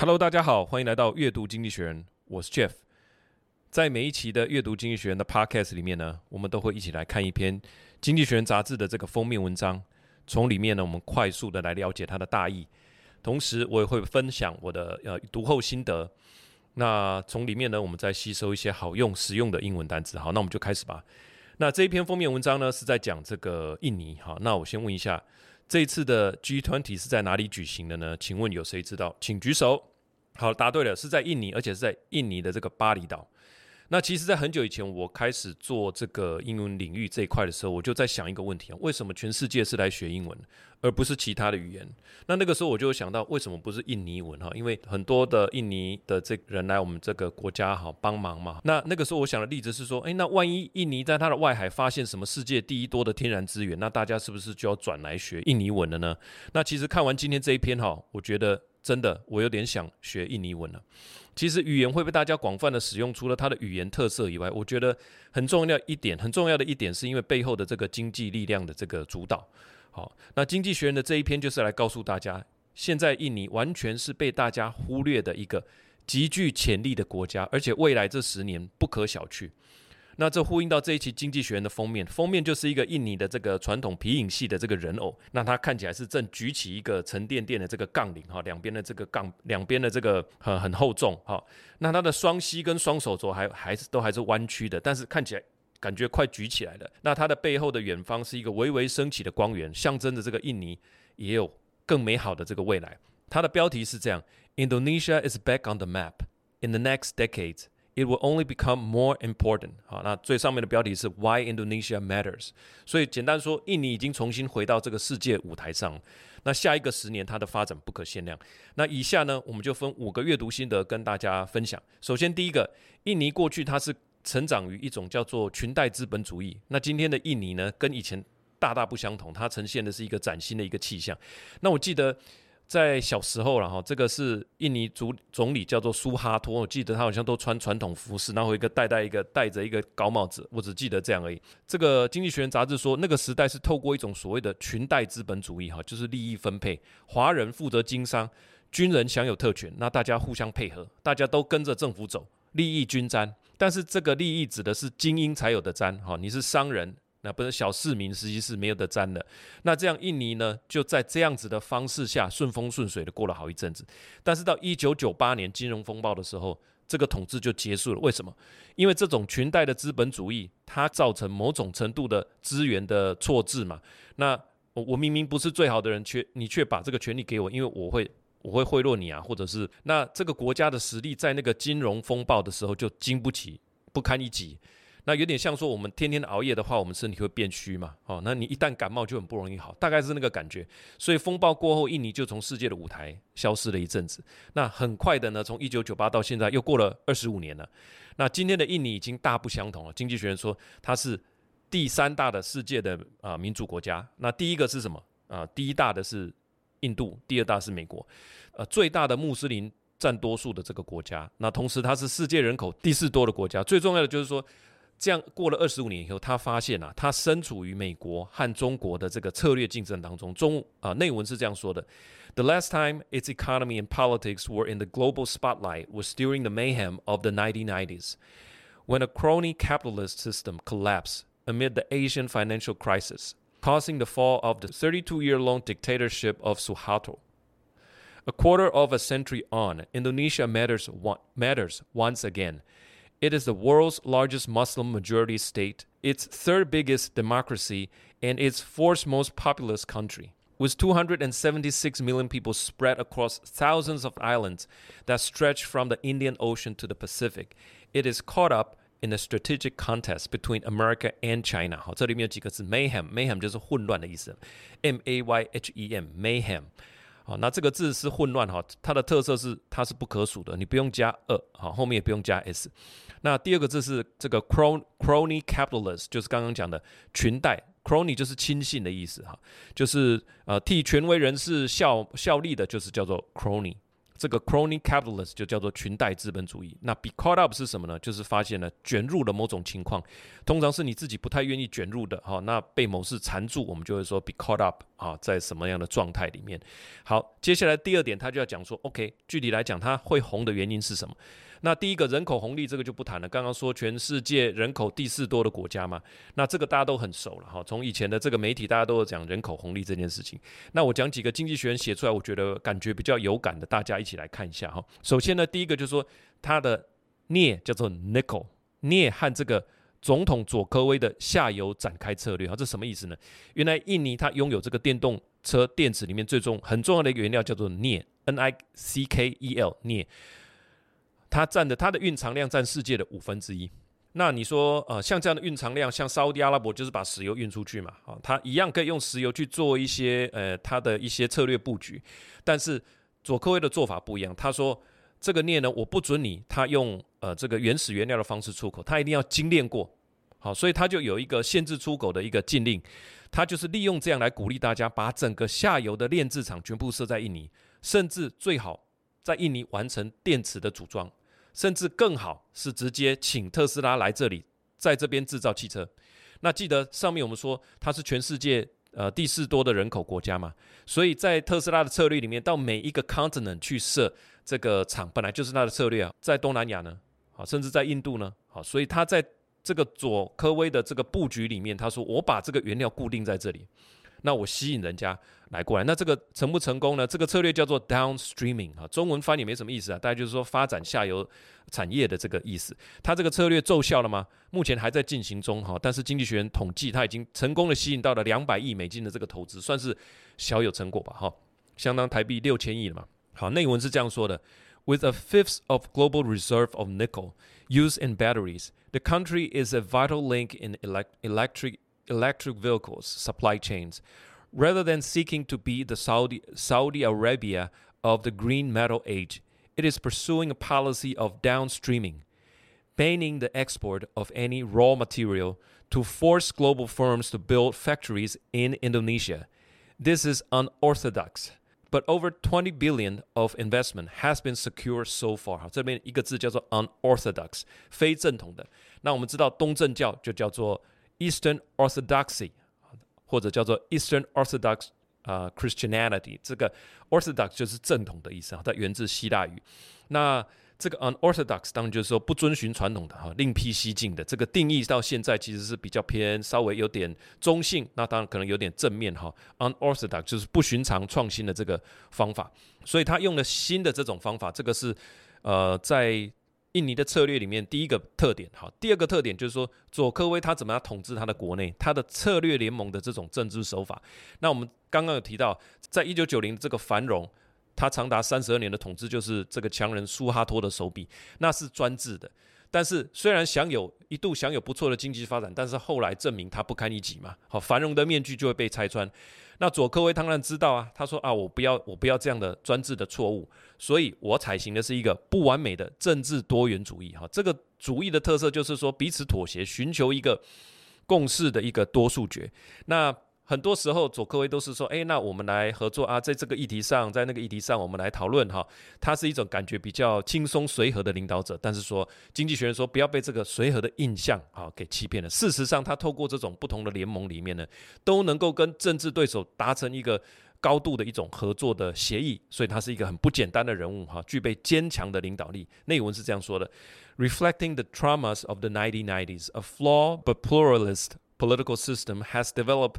Hello，大家好，欢迎来到阅读经济学人，我是 Jeff。在每一期的阅读经济学人的 Podcast 里面呢，我们都会一起来看一篇经济学人杂志的这个封面文章，从里面呢，我们快速的来了解它的大意。同时，我也会分享我的呃读后心得。那从里面呢，我们再吸收一些好用、实用的英文单词。好，那我们就开始吧。那这一篇封面文章呢，是在讲这个印尼。好，那我先问一下。这一次的 G20 是在哪里举行的呢？请问有谁知道？请举手。好，答对了，是在印尼，而且是在印尼的这个巴厘岛。那其实，在很久以前，我开始做这个英文领域这一块的时候，我就在想一个问题啊：为什么全世界是来学英文，而不是其他的语言？那那个时候我就想到，为什么不是印尼文哈？因为很多的印尼的这人来我们这个国家哈帮忙嘛。那那个时候我想的例子是说，诶，那万一印尼在它的外海发现什么世界第一多的天然资源，那大家是不是就要转来学印尼文了呢？那其实看完今天这一篇哈，我觉得。真的，我有点想学印尼文了。其实语言会被大家广泛的使用，除了它的语言特色以外，我觉得很重要一点，很重要的一点是因为背后的这个经济力量的这个主导。好，那经济学人的这一篇就是来告诉大家，现在印尼完全是被大家忽略的一个极具潜力的国家，而且未来这十年不可小觑。那这呼应到这一期《经济学人》的封面，封面就是一个印尼的这个传统皮影戏的这个人偶，那他看起来是正举起一个沉甸甸的这个杠铃哈，两边的这个杠，两边的这个很很厚重哈，那他的双膝跟双手肘还还是都还是弯曲的，但是看起来感觉快举起来了。那他的背后的远方是一个微微升起的光源，象征着这个印尼也有更美好的这个未来。它的标题是这样：Indonesia is back on the map in the next decade It will only become more important。好，那最上面的标题是 Why Indonesia Matters。所以简单说，印尼已经重新回到这个世界舞台上。那下一个十年，它的发展不可限量。那以下呢，我们就分五个阅读心得跟大家分享。首先，第一个，印尼过去它是成长于一种叫做裙带资本主义。那今天的印尼呢，跟以前大大不相同，它呈现的是一个崭新的一个气象。那我记得。在小时候了哈，这个是印尼总总理叫做苏哈托，我记得他好像都穿传统服饰，然后一个戴戴一个戴着一个高帽子，我只记得这样而已。这个《经济学人》杂志说，那个时代是透过一种所谓的裙带资本主义哈，就是利益分配，华人负责经商，军人享有特权，那大家互相配合，大家都跟着政府走，利益均沾。但是这个利益指的是精英才有的沾哈，你是商人。那不是小市民，实际是没有得沾的。那这样，印尼呢，就在这样子的方式下顺风顺水的过了好一阵子。但是到一九九八年金融风暴的时候，这个统治就结束了。为什么？因为这种裙带的资本主义，它造成某种程度的资源的错置嘛。那我我明明不是最好的人，却你却把这个权利给我，因为我会我会贿赂你啊，或者是那这个国家的实力在那个金融风暴的时候就经不起，不堪一击。那有点像说，我们天天熬夜的话，我们身体会变虚嘛？哦，那你一旦感冒就很不容易好，大概是那个感觉。所以风暴过后，印尼就从世界的舞台消失了一阵子。那很快的呢，从一九九八到现在又过了二十五年了。那今天的印尼已经大不相同了。经济学人说，它是第三大的世界的啊、民主国家。那第一个是什么啊、第一大的是印度，第二大是美国。呃，最大的穆斯林占多数的这个国家。那同时它是世界人口第四多的国家。最重要的就是说。这样过了二十五年以后，他发现啊，他身处于美国和中国的这个策略竞争当中。中啊，内文是这样说的：The last time its economy and politics were in the global spotlight was during the mayhem of the 1990s, when a crony capitalist system collapsed amid the Asian financial crisis, causing the fall of the 32-year-long dictatorship of Suharto. A quarter of a century on, Indonesia matters, matters once again. It is the world's largest Muslim majority state, its third biggest democracy, and its fourth most populous country. With 276 million people spread across thousands of islands that stretch from the Indian Ocean to the Pacific, it is caught up in a strategic contest between America and China。好，这里面有几个字，mayhem，mayhem 就是混乱的意思，M A Y H E M，mayhem。 好，那这个字是混乱哈，它的特色是它是不可数的，你不用加二，好，后面也不用加 s。那第二个字是这个 crony capitalist，就是刚刚讲的裙带，crony 就是亲信的意思哈，就是呃替权威人士效效力的，就是叫做 crony。这个 crony capitalist 就叫做裙带资本主义。那 be caught up 是什么呢？就是发现了卷入了某种情况，通常是你自己不太愿意卷入的哈。那被某事缠住，我们就会说 be caught up 啊，在什么样的状态里面？好，接下来第二点，他就要讲说，OK，具体来讲，它会红的原因是什么？那第一个人口红利这个就不谈了。刚刚说全世界人口第四多的国家嘛，那这个大家都很熟了哈。从以前的这个媒体，大家都有讲人口红利这件事情。那我讲几个经济学人写出来，我觉得感觉比较有感的，大家一起来看一下哈。首先呢，第一个就是说它的镍叫做 nickel，镍和这个总统佐科威的下游展开策略哈，这什么意思呢？原来印尼它拥有这个电动车电池里面最重很重要的一个原料叫做镍，N I C K E L 镍。它占的它的蕴藏量占世界的五分之一。那你说，呃，像这样的蕴藏量，像沙乌地阿拉伯就是把石油运出去嘛，啊，它一样可以用石油去做一些，呃，它的一些策略布局。但是佐科威的做法不一样，他说这个镍呢，我不准你他用呃这个原始原料的方式出口，他一定要精炼过，好，所以他就有一个限制出口的一个禁令，他就是利用这样来鼓励大家把整个下游的炼制厂全部设在印尼，甚至最好在印尼完成电池的组装。甚至更好是直接请特斯拉来这里，在这边制造汽车。那记得上面我们说它是全世界呃第四多的人口国家嘛，所以在特斯拉的策略里面，到每一个 continent 去设这个厂，本来就是它的策略啊。在东南亚呢，好，甚至在印度呢，好，所以他在这个佐科威的这个布局里面，他说我把这个原料固定在这里。那我吸引人家来过来，那这个成不成功呢？这个策略叫做 downstreaming 啊，中文翻译没什么意思啊，大概就是说发展下游产业的这个意思。它这个策略奏效了吗？目前还在进行中哈，但是经济学人统计，它已经成功的吸引到了两百亿美金的这个投资，算是小有成果吧哈，相当台币六千亿了嘛。好，内文是这样说的：With a fifth of global reserve of nickel used in batteries, the country is a vital link in electric electric vehicles supply chains, rather than seeking to be the Saudi, Saudi Arabia of the green metal age, it is pursuing a policy of downstreaming, banning the export of any raw material to force global firms to build factories in Indonesia. This is unorthodox, but over 20 billion of investment has been secured so far. 这边一个字叫做 unorthodox，非正统的。那我们知道东正教就叫做 Eastern Orthodoxy，或者叫做 Eastern Orthodox，啊，Christianity，这个 Orthodox 就是正统的意思啊，它源自希腊语。那这个 unorthodox 当然就是说不遵循传统的哈，另辟蹊径的。这个定义到现在其实是比较偏稍微有点中性，那当然可能有点正面哈。unorthodox 就是不寻常创新的这个方法，所以他用了新的这种方法，这个是呃在。印尼的策略里面，第一个特点好，第二个特点就是说，佐科威他怎么样统治他的国内，他的策略联盟的这种政治手法。那我们刚刚有提到，在一九九零这个繁荣，他长达三十二年的统治，就是这个强人苏哈托的手笔，那是专制的。但是虽然享有一度享有不错的经济发展，但是后来证明他不堪一击嘛，好，繁荣的面具就会被拆穿。那左科威当然知道啊，他说啊，我不要，我不要这样的专制的错误，所以我采行的是一个不完美的政治多元主义。哈，这个主义的特色就是说彼此妥协，寻求一个共识的一个多数决。那很多时候，佐科威都是说：“哎，那我们来合作啊，在这个议题上，在那个议题上，我们来讨论哈。”他是一种感觉比较轻松随和的领导者。但是说，经济学人说不要被这个随和的印象啊给欺骗了。事实上，他透过这种不同的联盟里面呢，都能够跟政治对手达成一个高度的一种合作的协议。所以，他是一个很不简单的人物哈，具备坚强的领导力。内文是这样说的：“Reflecting the traumas of the 1990s, a flawed but pluralist political system has developed.”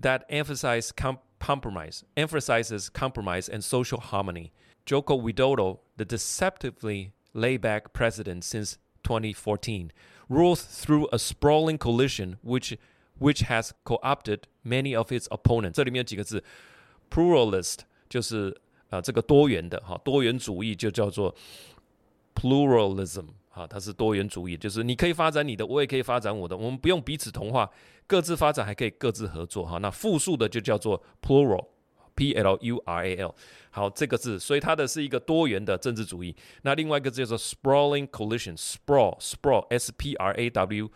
That emphasize com compromise, emphasizes compromise and social harmony. Joko Widodo, the deceptively laid-back president since 2014, rules through a sprawling coalition which which has co-opted many of its opponents. 这里面有几个字，pluralist 就是呃这个多元的哈，多元主义就叫做 pluralism。啊，它是多元主义，就是你可以发展你的，我也可以发展我的，我们不用彼此同化， 各自发展还可以各自合作哈。那复数的就叫做 plural，p l u r a l。好，这个字，所以它的是一个多元的政治主义。那另外一个字叫做 sprawling coalition，sprawl sprawl s p r a w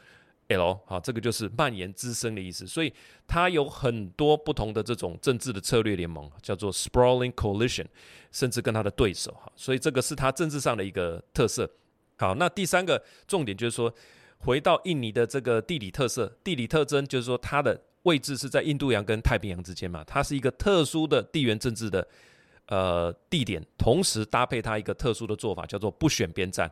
L，好，这个就是蔓延滋生的意思。所以它有很多不同的这种政治的策略联盟，叫做 sprawling coalition，甚至跟它的对手，哈，所以这个是它政治上的一个特色。好，那第三个重点就是说，回到印尼的这个地理特色、地理特征，就是说它的位置是在印度洋跟太平洋之间嘛，它是一个特殊的地缘政治的呃地点，同时搭配它一个特殊的做法，叫做不选边站。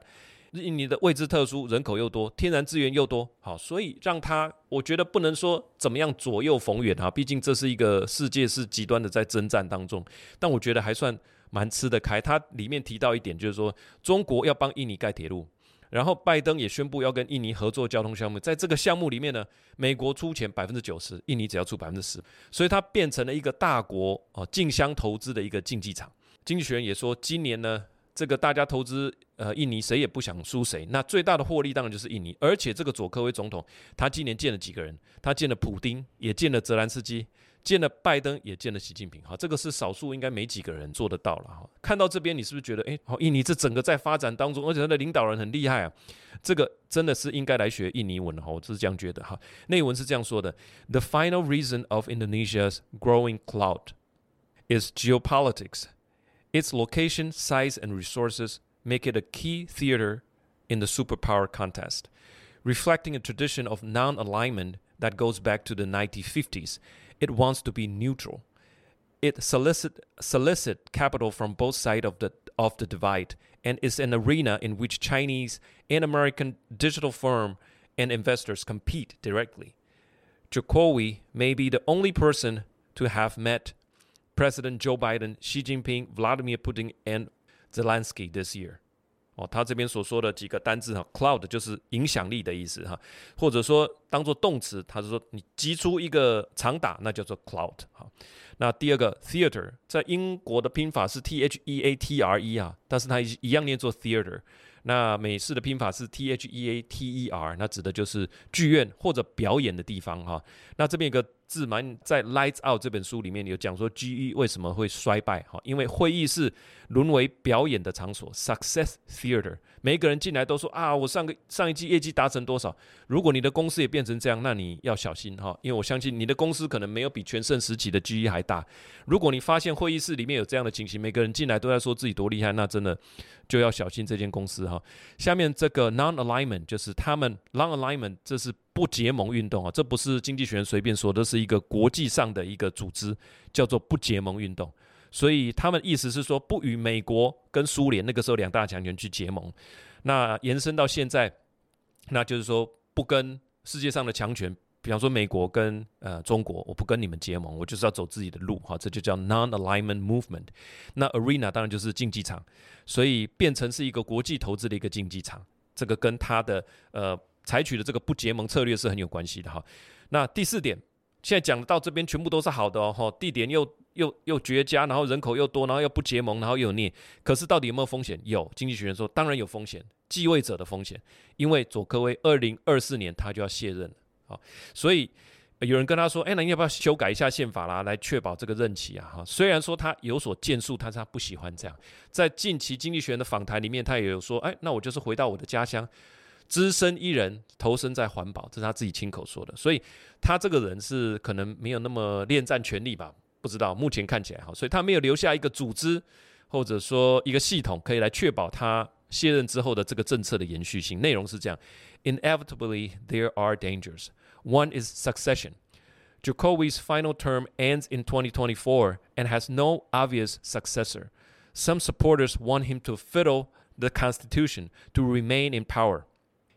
印尼的位置特殊，人口又多，天然资源又多，好，所以让它，我觉得不能说怎么样左右逢源啊，毕竟这是一个世界是极端的在征战当中，但我觉得还算蛮吃得开。它里面提到一点，就是说中国要帮印尼盖铁路，然后拜登也宣布要跟印尼合作交通项目，在这个项目里面呢，美国出钱百分之九十，印尼只要出百分之十，所以它变成了一个大国哦竞相投资的一个竞技场。经济学人也说，今年呢。这个大家投资呃印尼，谁也不想输谁。那最大的获利当然就是印尼。而且这个佐科威总统，他今年见了几个人？他见了普丁，也见了泽兰斯基，见了拜登，也见了习近平。哈，这个是少数，应该没几个人做得到了。哈，看到这边，你是不是觉得，哎，好，印尼这整个在发展当中，而且他的领导人很厉害啊。这个真的是应该来学印尼文哈，我是这样觉得哈。内文是这样说的：The final reason of Indonesia's growing clout is geopolitics. Its location, size, and resources make it a key theater in the superpower contest, reflecting a tradition of non-alignment that goes back to the 1950s. It wants to be neutral. It solicit solicit capital from both sides of the of the divide, and is an arena in which Chinese and American digital firm and investors compete directly. Jokowi may be the only person to have met President Joe Biden, Xi Jinping, Vladimir Putin and Zelensky this year。哦，他这边所说的几个单字哈，cloud 就是影响力的意思哈，或者说当做动词，他是说你击出一个长打，那叫做 cloud 哈。那第二个 theater 在英国的拼法是 T H E A T R E 啊，但是它一样念作 theater。那美式的拼法是 T H E A T E R，那指的就是剧院或者表演的地方哈。那这边有个自满在《Lights Out》这本书里面有讲说，GE 为什么会衰败哈？因为会议室沦为表演的场所，Success Theater。每一个人进来都说啊，我上个上一季业绩达成多少？如果你的公司也变成这样，那你要小心哈，因为我相信你的公司可能没有比全盛时期的 GE 还大。如果你发现会议室里面有这样的情形，每个人进来都在说自己多厉害，那真的就要小心这间公司哈。下面这个 Non-Alignment 就是他们 Non-Alignment，这是不结盟运动啊，这不是经济学人随便说的，是一个国际上的一个组织，叫做不结盟运动。所以他们意思是说，不与美国跟苏联那个时候两大强权去结盟，那延伸到现在，那就是说不跟世界上的强权，比方说美国跟呃中国，我不跟你们结盟，我就是要走自己的路，哈，这就叫 non-alignment movement。那 arena 当然就是竞技场，所以变成是一个国际投资的一个竞技场，这个跟他的呃采取的这个不结盟策略是很有关系的哈。那第四点，现在讲到这边全部都是好的哦，地点又。又又绝佳，然后人口又多，然后又不结盟，然后又有聂。可是到底有没有风险？有，经济学人说当然有风险，继位者的风险，因为佐科威二零二四年他就要卸任了，好，所以有人跟他说，哎，那你要不要修改一下宪法啦，来确保这个任期啊？哈，虽然说他有所建树，但是他不喜欢这样。在近期经济学人的访谈里面，他也有说，哎，那我就是回到我的家乡，只身一人投身在环保，这是他自己亲口说的。所以他这个人是可能没有那么恋战权力吧。不知道，目前看起来好，所以他没有留下一个组织，或者说一个系统，可以来确保他卸任之后的这个政策的延续性。内容是这样：Inevitably, there are dangers. One is succession. Jokowi's final term ends in 2024 and has no obvious successor. Some supporters want him to fiddle the constitution to remain in power.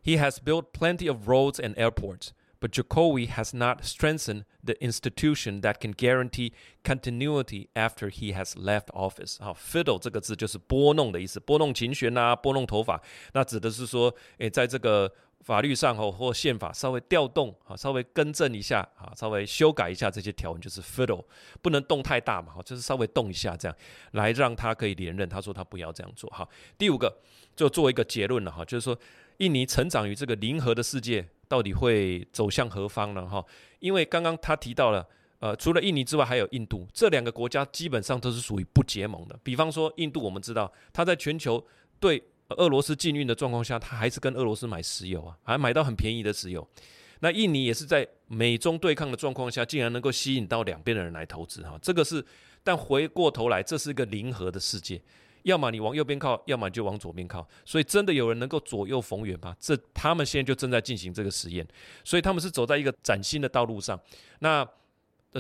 He has built plenty of roads and airports. But Jokowi has not strengthened the institution that can guarantee continuity after he has left office。好，fiddle 这个字就是拨弄的意思，拨弄琴弦啊，拨弄头发，那指的是说，诶，在这个法律上哦或宪法稍微调动啊，稍微更正一下啊，稍微修改一下这些条文，就是 fiddle，不能动太大嘛，就是稍微动一下这样，来让他可以连任。他说他不要这样做。好，第五个就做一个结论了哈，就是说 印尼成长于这个零和的世界。到底会走向何方呢？哈，因为刚刚他提到了，呃，除了印尼之外，还有印度这两个国家，基本上都是属于不结盟的。比方说，印度我们知道，他在全球对俄罗斯禁运的状况下，他还是跟俄罗斯买石油啊，还买到很便宜的石油。那印尼也是在美中对抗的状况下，竟然能够吸引到两边的人来投资哈，这个是。但回过头来，这是一个零和的世界，要么你往右边靠，要么你就往左边靠。所以真的有人能够左右逢源吗？这他们现在就正在进行这个实验，所以他们是走在一个崭新的道路上。那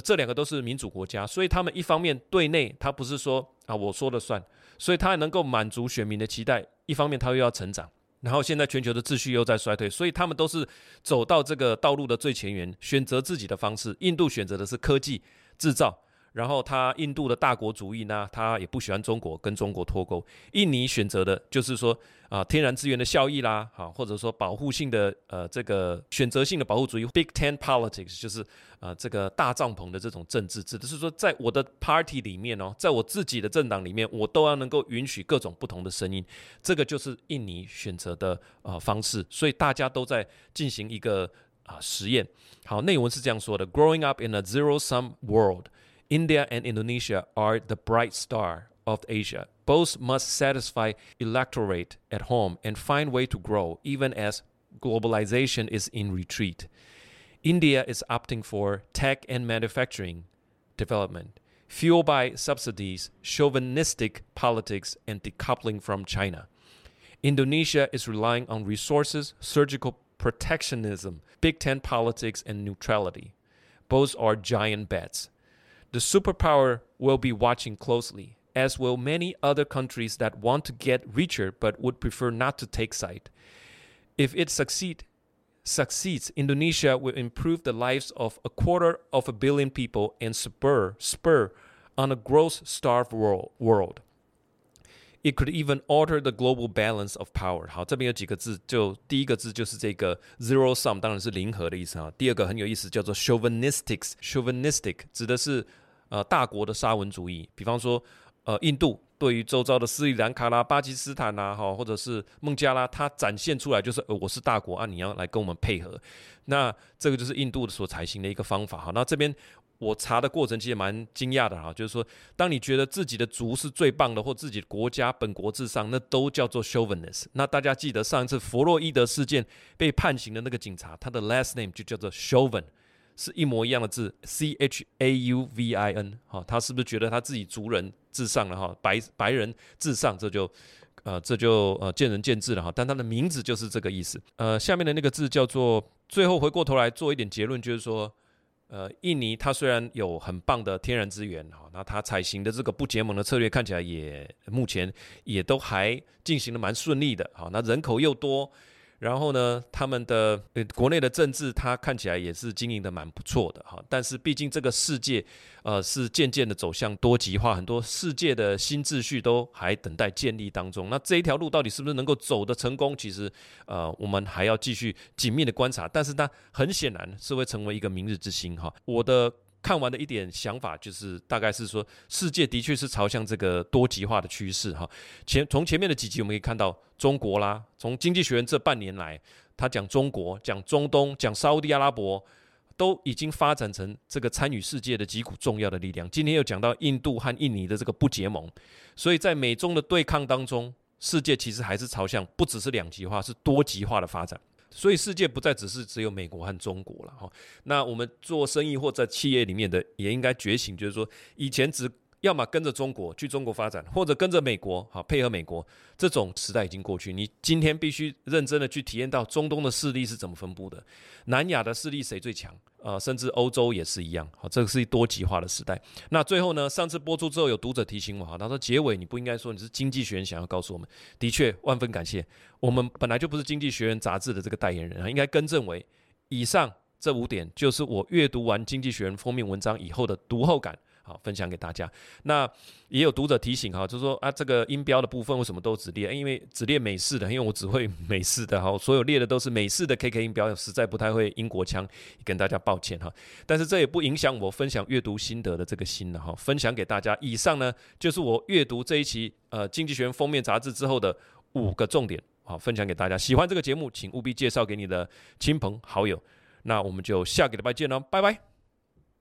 这两个都是民主国家，所以他们一方面对内他不是说啊我说了算，所以他还能够满足选民的期待；一方面他又要成长，然后现在全球的秩序又在衰退，所以他们都是走到这个道路的最前沿，选择自己的方式。印度选择的是科技制造。然后他印度的大国主义呢，他也不喜欢中国，跟中国脱钩。印尼选择的就是说啊，天然资源的效益啦，哈，或者说保护性的呃这个选择性的保护主义 （Big Ten Politics，就是啊这个大帐篷的这种政治，指的是说在我的 party 里面哦，在我自己的政党里面，我都要能够允许各种不同的声音，这个就是印尼选择的啊方式。所以大家都在进行一个啊实验。好，内文是这样说的：Growing up in a zero-sum world。India and Indonesia are the bright star of Asia. Both must satisfy electorate at home and find way to grow, even as globalization is in retreat. India is opting for tech and manufacturing development, fueled by subsidies, chauvinistic politics, and decoupling from China. Indonesia is relying on resources, surgical protectionism, Big Tent politics, and neutrality. Both are giant bets. The superpower will be watching closely, as will many other countries that want to get richer but would prefer not to take side. If it succeed, succeeds, Indonesia will improve the lives of a quarter of a billion people and spur spur on a growth-starved world. world. It could even alter the global balance of power。好，这边有几个字，就第一个字就是这个 zero sum，当然是零和的意思啊。第二个很有意思，叫做 chauvinistic，chauvinistic 指的是呃大国的沙文主义。比方说，呃，印度对于周遭的斯里兰卡啦、巴基斯坦呐，哈，或者是孟加拉，它展现出来就是，呃，我是大国啊，你要来跟我们配合。那这个就是印度所采行的一个方法。好，那这边。我查的过程其实蛮惊讶的哈，就是说，当你觉得自己的族是最棒的，或自己的国家本国至上，那都叫做 chauvinist。那大家记得上一次弗洛伊德事件被判刑的那个警察，他的 last name 就叫做 Chauvin，是一模一样的字，C H A U V I N。哈，他是不是觉得他自己族人至上了哈？白白人至上，这就呃这就呃见仁见智了哈。但他的名字就是这个意思。呃，下面的那个字叫做，最后回过头来做一点结论，就是说。呃，印尼它虽然有很棒的天然资源，哈，那它采行的这个不结盟的策略看起来也目前也都还进行的蛮顺利的，哈，那人口又多。然后呢，他们的呃国内的政治，它看起来也是经营的蛮不错的哈。但是毕竟这个世界，呃，是渐渐的走向多极化，很多世界的新秩序都还等待建立当中。那这一条路到底是不是能够走得成功？其实，呃，我们还要继续紧密的观察。但是它很显然是会成为一个明日之星哈。我的。看完的一点想法就是，大概是说，世界的确是朝向这个多极化的趋势哈。前从前面的几集我们可以看到，中国啦，从经济学人这半年来，他讲中国、讲中东、讲沙乌地阿拉伯，都已经发展成这个参与世界的几股重要的力量。今天又讲到印度和印尼的这个不结盟，所以在美中的对抗当中，世界其实还是朝向不只是两极化，是多极化的发展。所以世界不再只是只有美国和中国了哈，那我们做生意或在企业里面的也应该觉醒，就是说以前只。要么跟着中国去中国发展，或者跟着美国好配合美国，这种时代已经过去。你今天必须认真的去体验到中东的势力是怎么分布的，南亚的势力谁最强？呃，甚至欧洲也是一样。好，这个是多极化的时代。那最后呢？上次播出之后，有读者提醒我，哈，他说结尾你不应该说你是经济学人想要告诉我们。的确，万分感谢。我们本来就不是经济学人杂志的这个代言人啊，应该更正为以上这五点就是我阅读完经济学人封面文章以后的读后感。好，分享给大家。那也有读者提醒哈，就是说啊，这个音标的部分为什么都只列？因为只列美式的，因为我只会 美式的哈，所有列的都是美式的 KK 音标，实在不太会英国腔，跟大家抱歉哈。但是这也不影响我分享阅读心得的这个心了哈，分享给大家。以上呢，就是我阅读这一期呃《经济学人》封面杂志之后的五个重点，好，分享给大家。喜欢这个节目，请务必介绍给你的亲朋好友。那我们就下个礼拜见喽，拜拜。